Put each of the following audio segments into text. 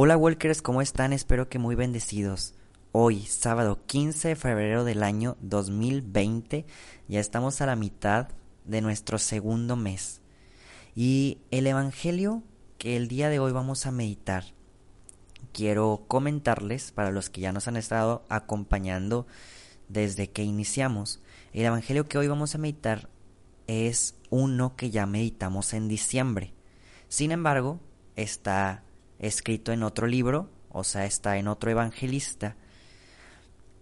Hola Walkers, ¿cómo están? Espero que muy bendecidos. Hoy, sábado 15 de febrero del año 2020, ya estamos a la mitad de nuestro segundo mes. Y el Evangelio que el día de hoy vamos a meditar, quiero comentarles, para los que ya nos han estado acompañando desde que iniciamos, el Evangelio que hoy vamos a meditar es uno que ya meditamos en diciembre. Sin embargo, está escrito en otro libro, o sea, está en otro evangelista.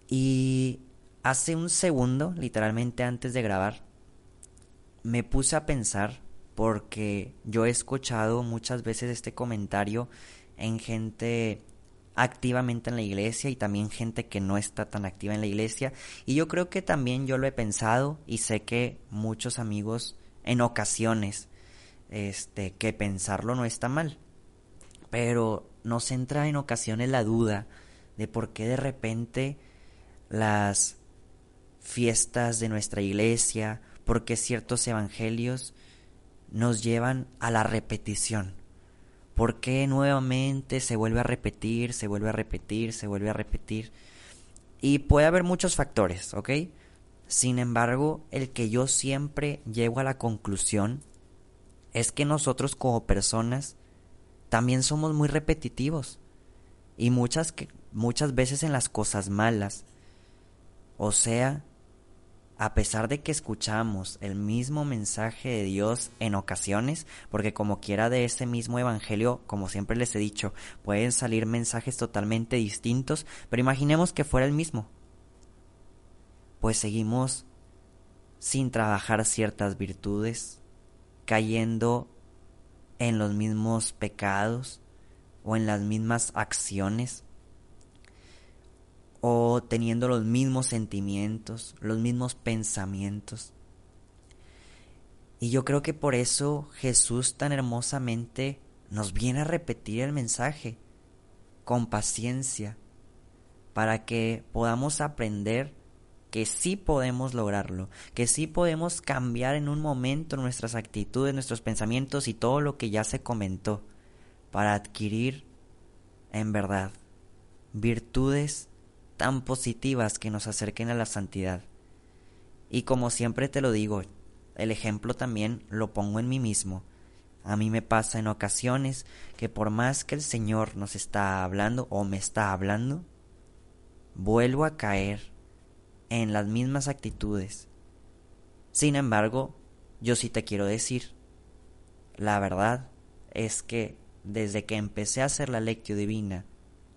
Y hace un segundo, literalmente antes de grabar, me puse a pensar porque yo he escuchado muchas veces este comentario en gente activamente en la iglesia y también gente que no está tan activa en la iglesia y yo creo que también yo lo he pensado y sé que muchos amigos en ocasiones este que pensarlo no está mal pero nos entra en ocasiones la duda de por qué de repente las fiestas de nuestra iglesia, por qué ciertos evangelios nos llevan a la repetición. ¿Por qué nuevamente se vuelve a repetir, se vuelve a repetir, se vuelve a repetir? Y puede haber muchos factores, ¿ok? Sin embargo, el que yo siempre llego a la conclusión es que nosotros como personas también somos muy repetitivos y muchas, muchas veces en las cosas malas. O sea, a pesar de que escuchamos el mismo mensaje de Dios en ocasiones, porque como quiera de ese mismo evangelio, como siempre les he dicho, pueden salir mensajes totalmente distintos, pero imaginemos que fuera el mismo. Pues seguimos sin trabajar ciertas virtudes, cayendo en los mismos pecados o en las mismas acciones o teniendo los mismos sentimientos, los mismos pensamientos. Y yo creo que por eso Jesús tan hermosamente nos viene a repetir el mensaje con paciencia, para que podamos aprender que sí podemos lograrlo, que sí podemos cambiar en un momento nuestras actitudes, nuestros pensamientos y todo lo que ya se comentó, para adquirir en verdad virtudes tan positivas que nos acerquen a la santidad. Y como siempre te lo digo, el ejemplo también lo pongo en mí mismo. A mí me pasa en ocasiones que por más que el Señor nos está hablando o me está hablando, vuelvo a caer en las mismas actitudes. Sin embargo, yo sí te quiero decir, la verdad es que desde que empecé a hacer la lectio divina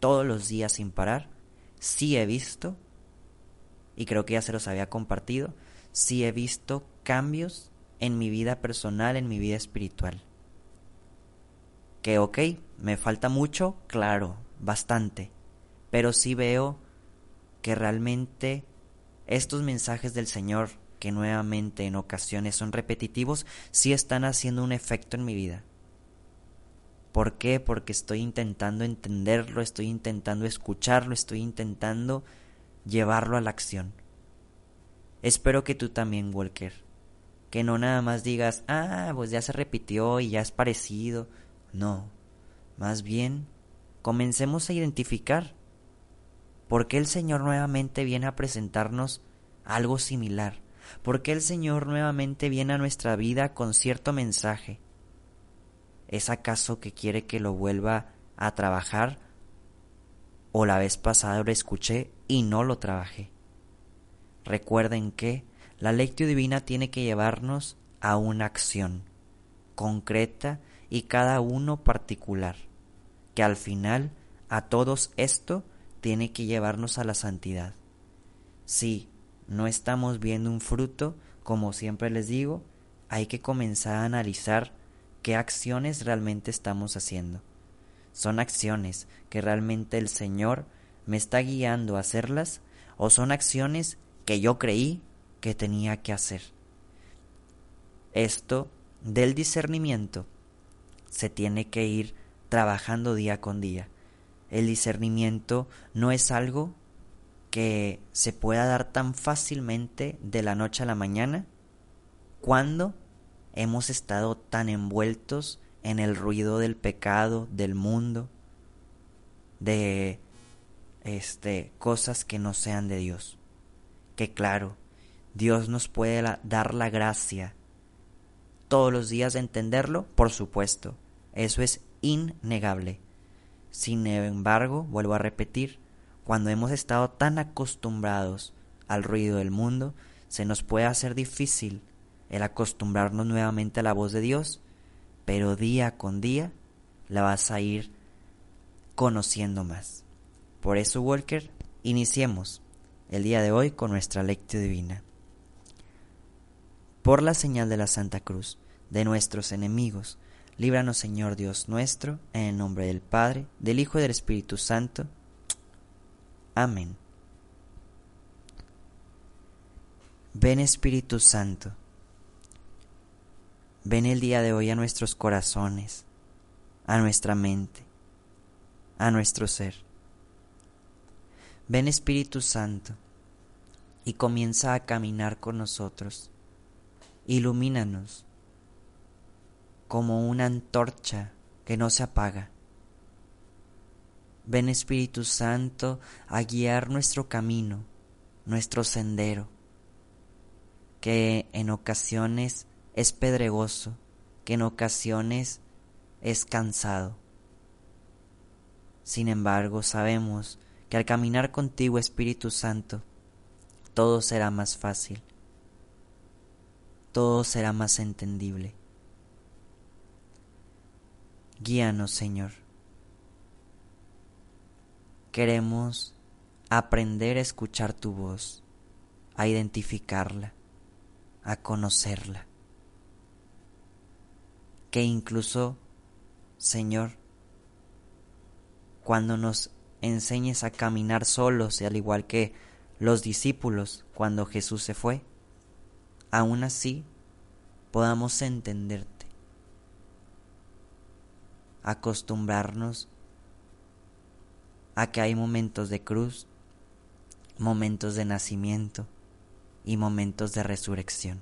todos los días sin parar, sí he visto, y creo que ya se los había compartido, sí he visto cambios en mi vida personal, en mi vida espiritual. Que ok, me falta mucho, claro, bastante, pero sí veo que realmente estos mensajes del Señor, que nuevamente en ocasiones son repetitivos, sí están haciendo un efecto en mi vida. ¿Por qué? Porque estoy intentando entenderlo, estoy intentando escucharlo, estoy intentando llevarlo a la acción. Espero que tú también, Walker. Que no nada más digas, ah, pues ya se repitió y ya es parecido. No, más bien, comencemos a identificar ¿Por qué el Señor nuevamente viene a presentarnos algo similar? ¿Por qué el Señor nuevamente viene a nuestra vida con cierto mensaje? ¿Es acaso que quiere que lo vuelva a trabajar? ¿O la vez pasada lo escuché y no lo trabajé? Recuerden que la lectio divina tiene que llevarnos a una acción concreta y cada uno particular, que al final a todos esto tiene que llevarnos a la santidad. Si no estamos viendo un fruto, como siempre les digo, hay que comenzar a analizar qué acciones realmente estamos haciendo. son acciones que realmente el Señor me está guiando a hacerlas o son acciones que yo creí que tenía que hacer. Esto del discernimiento se tiene que ir trabajando día con día. El discernimiento no es algo que se pueda dar tan fácilmente de la noche a la mañana cuando hemos estado tan envueltos en el ruido del pecado, del mundo, de este cosas que no sean de Dios. Que claro, Dios nos puede dar la gracia todos los días de entenderlo, por supuesto. Eso es innegable. Sin embargo, vuelvo a repetir, cuando hemos estado tan acostumbrados al ruido del mundo, se nos puede hacer difícil el acostumbrarnos nuevamente a la voz de Dios, pero día con día la vas a ir conociendo más. Por eso, Walker, iniciemos el día de hoy con nuestra lectura divina. Por la señal de la Santa Cruz, de nuestros enemigos, líbranos Señor Dios nuestro, en el nombre del Padre, del Hijo y del Espíritu Santo. Amén. Ven Espíritu Santo, ven el día de hoy a nuestros corazones, a nuestra mente, a nuestro ser. Ven Espíritu Santo y comienza a caminar con nosotros. Ilumínanos como una antorcha que no se apaga. Ven Espíritu Santo a guiar nuestro camino, nuestro sendero, que en ocasiones es pedregoso, que en ocasiones es cansado. Sin embargo, sabemos que al caminar contigo, Espíritu Santo, todo será más fácil, todo será más entendible. Guíanos, Señor. Queremos aprender a escuchar tu voz, a identificarla, a conocerla. Que incluso, Señor, cuando nos enseñes a caminar solos y al igual que los discípulos cuando Jesús se fue, aún así podamos entenderte, acostumbrarnos a que hay momentos de cruz, momentos de nacimiento y momentos de resurrección.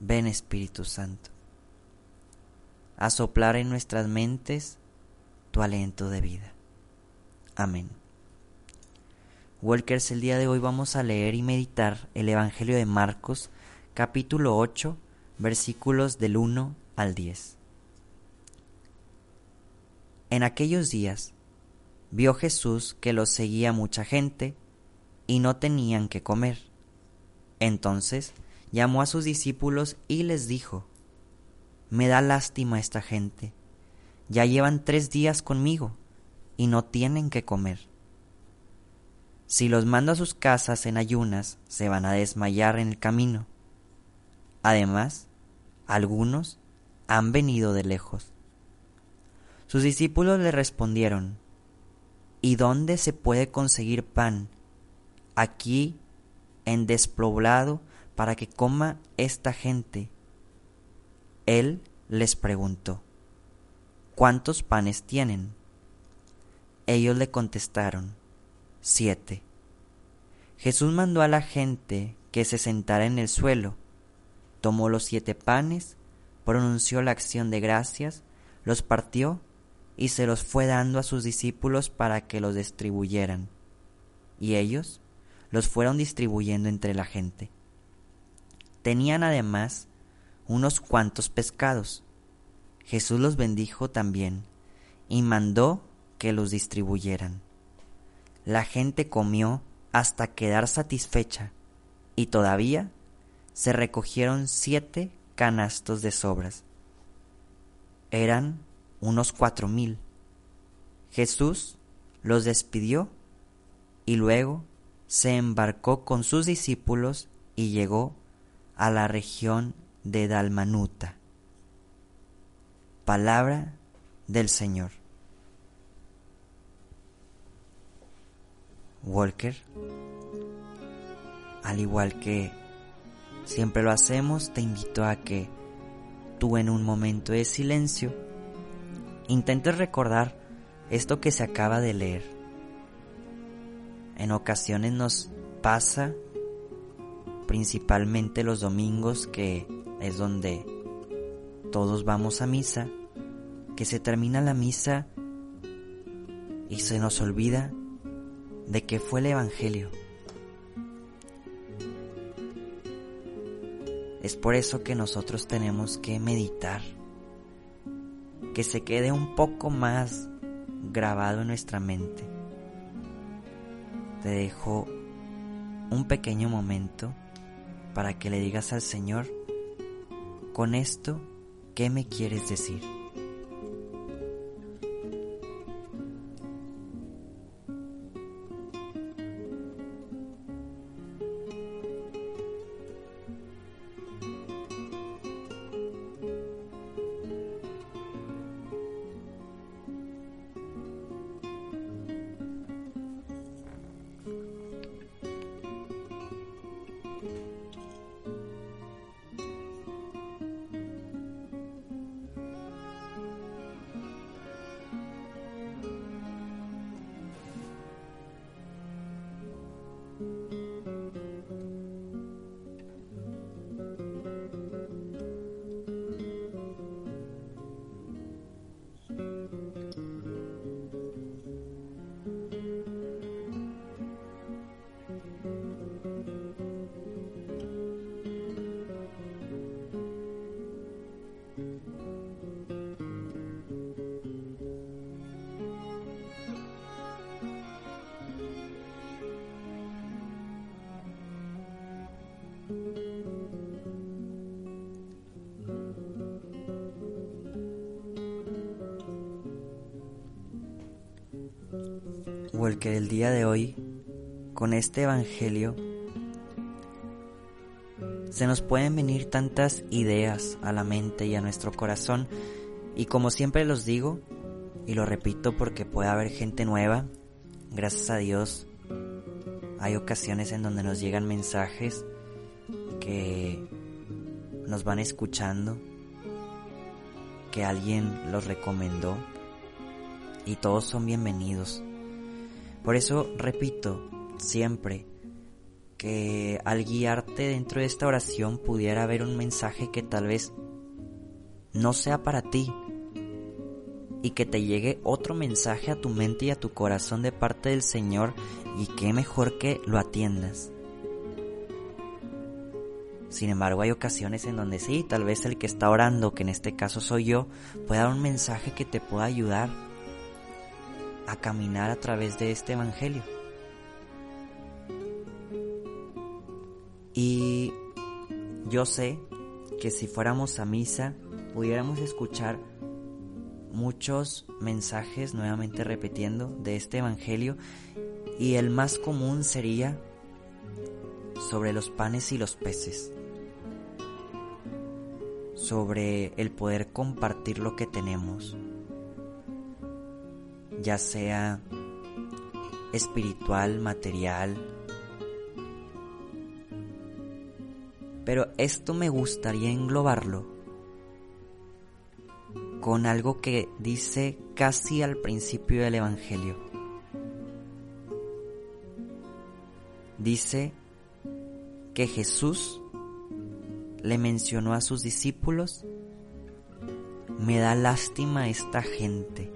Ven Espíritu Santo, a soplar en nuestras mentes tu aliento de vida. Amén. Walkers, el día de hoy vamos a leer y meditar el Evangelio de Marcos, capítulo 8, versículos del 1 al 10. En aquellos días vio Jesús que los seguía mucha gente y no tenían que comer. Entonces llamó a sus discípulos y les dijo, Me da lástima esta gente, ya llevan tres días conmigo y no tienen que comer. Si los mando a sus casas en ayunas, se van a desmayar en el camino. Además, algunos han venido de lejos. Sus discípulos le respondieron, ¿Y dónde se puede conseguir pan? Aquí, en despoblado, para que coma esta gente. Él les preguntó, ¿cuántos panes tienen? Ellos le contestaron, 7. Jesús mandó a la gente que se sentara en el suelo, tomó los siete panes, pronunció la acción de gracias, los partió y se los fue dando a sus discípulos para que los distribuyeran. Y ellos los fueron distribuyendo entre la gente. Tenían además unos cuantos pescados. Jesús los bendijo también y mandó que los distribuyeran. La gente comió hasta quedar satisfecha y todavía se recogieron siete canastos de sobras. Eran unos cuatro mil. Jesús los despidió y luego se embarcó con sus discípulos y llegó a la región de Dalmanuta. Palabra del Señor. Walker, al igual que siempre lo hacemos, te invito a que tú en un momento de silencio intentes recordar esto que se acaba de leer. En ocasiones nos pasa, principalmente los domingos, que es donde todos vamos a misa, que se termina la misa y se nos olvida de qué fue el Evangelio. Es por eso que nosotros tenemos que meditar, que se quede un poco más grabado en nuestra mente. Te dejo un pequeño momento para que le digas al Señor, con esto, ¿qué me quieres decir? O el día de hoy, con este Evangelio, se nos pueden venir tantas ideas a la mente y a nuestro corazón y como siempre los digo, y lo repito porque puede haber gente nueva, gracias a Dios hay ocasiones en donde nos llegan mensajes que nos van escuchando, que alguien los recomendó y todos son bienvenidos. Por eso repito siempre que al guiarte dentro de esta oración pudiera haber un mensaje que tal vez no sea para ti y que te llegue otro mensaje a tu mente y a tu corazón de parte del Señor y qué mejor que lo atiendas. Sin embargo, hay ocasiones en donde sí, tal vez el que está orando, que en este caso soy yo, pueda dar un mensaje que te pueda ayudar a caminar a través de este Evangelio. Y yo sé que si fuéramos a misa, pudiéramos escuchar muchos mensajes, nuevamente repitiendo, de este Evangelio, y el más común sería sobre los panes y los peces, sobre el poder compartir lo que tenemos, ya sea espiritual, material. Pero esto me gustaría englobarlo con algo que dice casi al principio del Evangelio. Dice que Jesús le mencionó a sus discípulos, me da lástima esta gente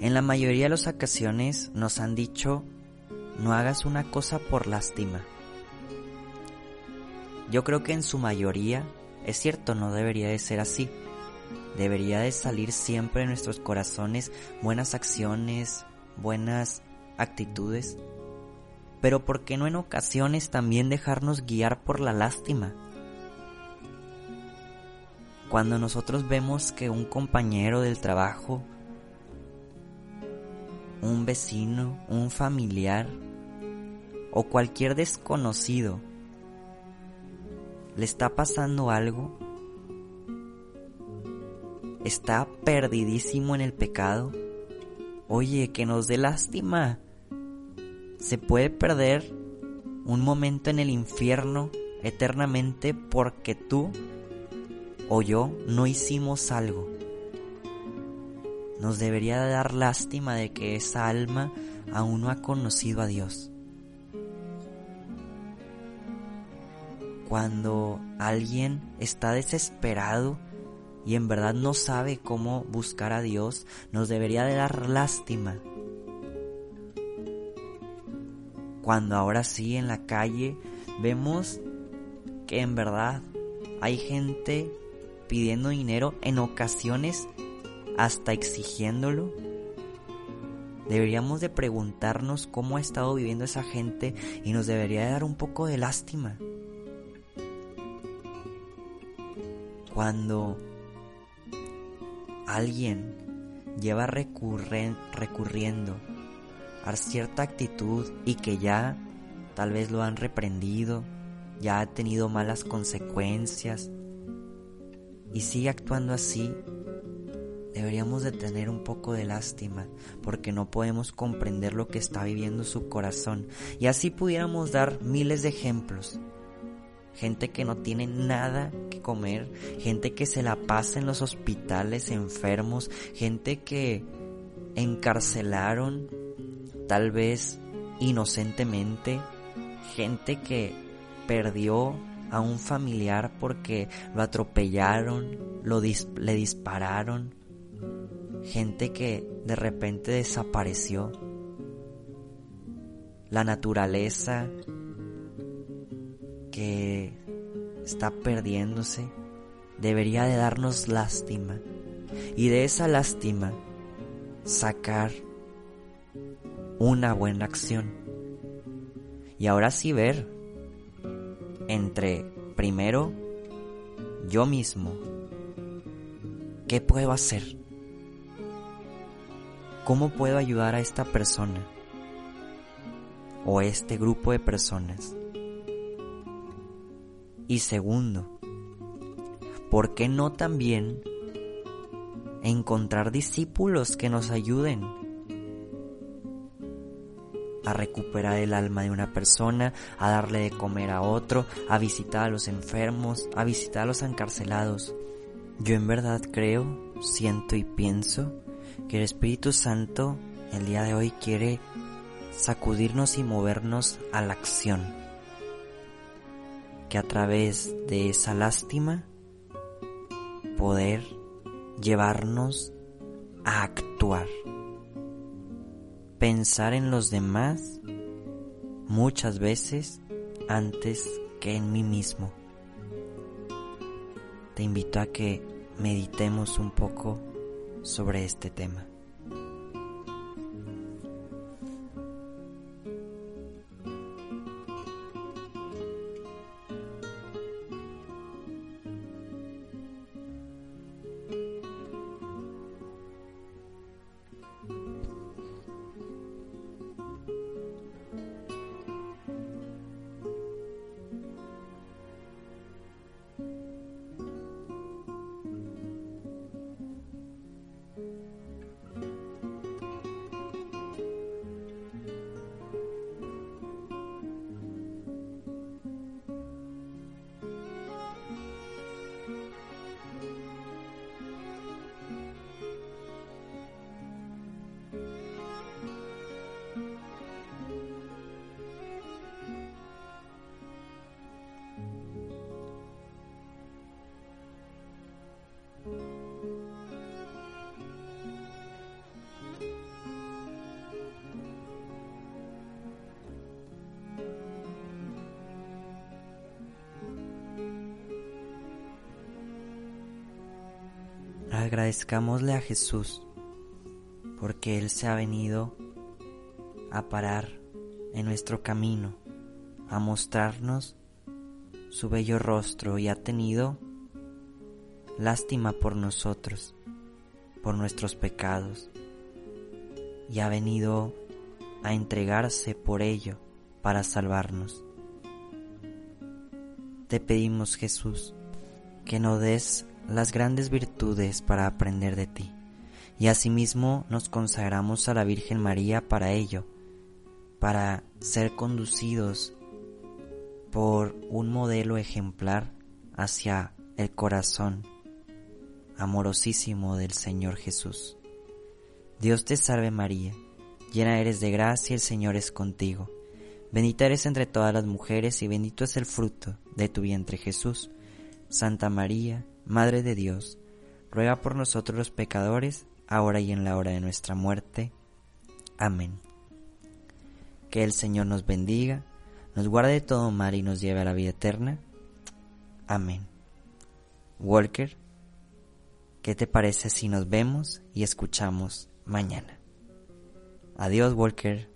en la mayoría de las ocasiones nos han dicho, no hagas una cosa por lástima. Yo creo que en su mayoría, es cierto, no debería de ser así. Debería de salir siempre de nuestros corazones buenas acciones, buenas actitudes. Pero ¿por qué no en ocasiones también dejarnos guiar por la lástima? Cuando nosotros vemos que un compañero del trabajo un vecino, un familiar o cualquier desconocido le está pasando algo, está perdidísimo en el pecado, oye, que nos dé lástima. Se puede perder un momento en el infierno eternamente porque tú o yo no hicimos algo. Nos debería dar lástima de que esa alma aún no ha conocido a Dios. Cuando alguien está desesperado y en verdad no sabe cómo buscar a Dios, nos debería de dar lástima. Cuando ahora sí en la calle vemos que en verdad hay gente pidiendo dinero en ocasiones hasta exigiéndolo. Deberíamos de preguntarnos cómo ha estado viviendo esa gente y nos debería dar un poco de lástima. Cuando alguien lleva recurriendo a cierta actitud y que ya tal vez lo han reprendido, ya ha tenido malas consecuencias y sigue actuando así, deberíamos de tener un poco de lástima porque no podemos comprender lo que está viviendo su corazón. Y así pudiéramos dar miles de ejemplos. Gente que no tiene nada que comer, gente que se la pasa en los hospitales enfermos, gente que encarcelaron tal vez inocentemente, gente que perdió a un familiar porque lo atropellaron, lo le dispararon, gente que de repente desapareció, la naturaleza que está perdiéndose, debería de darnos lástima y de esa lástima sacar una buena acción. Y ahora sí ver entre, primero, yo mismo, ¿qué puedo hacer? ¿Cómo puedo ayudar a esta persona o este grupo de personas? Y segundo, ¿por qué no también encontrar discípulos que nos ayuden a recuperar el alma de una persona, a darle de comer a otro, a visitar a los enfermos, a visitar a los encarcelados. Yo en verdad creo, siento y pienso que el Espíritu Santo el día de hoy quiere sacudirnos y movernos a la acción. Que a través de esa lástima poder llevarnos a actuar pensar en los demás muchas veces antes que en mí mismo. Te invito a que meditemos un poco sobre este tema. Agradezcámosle a Jesús porque Él se ha venido a parar en nuestro camino, a mostrarnos su bello rostro y ha tenido lástima por nosotros, por nuestros pecados, y ha venido a entregarse por ello para salvarnos. Te pedimos Jesús que nos des las grandes virtudes para aprender de ti, y asimismo nos consagramos a la Virgen María para ello, para ser conducidos por un modelo ejemplar hacia el corazón amorosísimo del Señor Jesús. Dios te salve María, llena eres de gracia, el Señor es contigo. Bendita eres entre todas las mujeres y bendito es el fruto de tu vientre Jesús. Santa María, Madre de Dios, ruega por nosotros los pecadores, ahora y en la hora de nuestra muerte. Amén. Que el Señor nos bendiga, nos guarde de todo mal y nos lleve a la vida eterna. Amén. Walker, ¿qué te parece si nos vemos y escuchamos mañana? Adiós, Walker.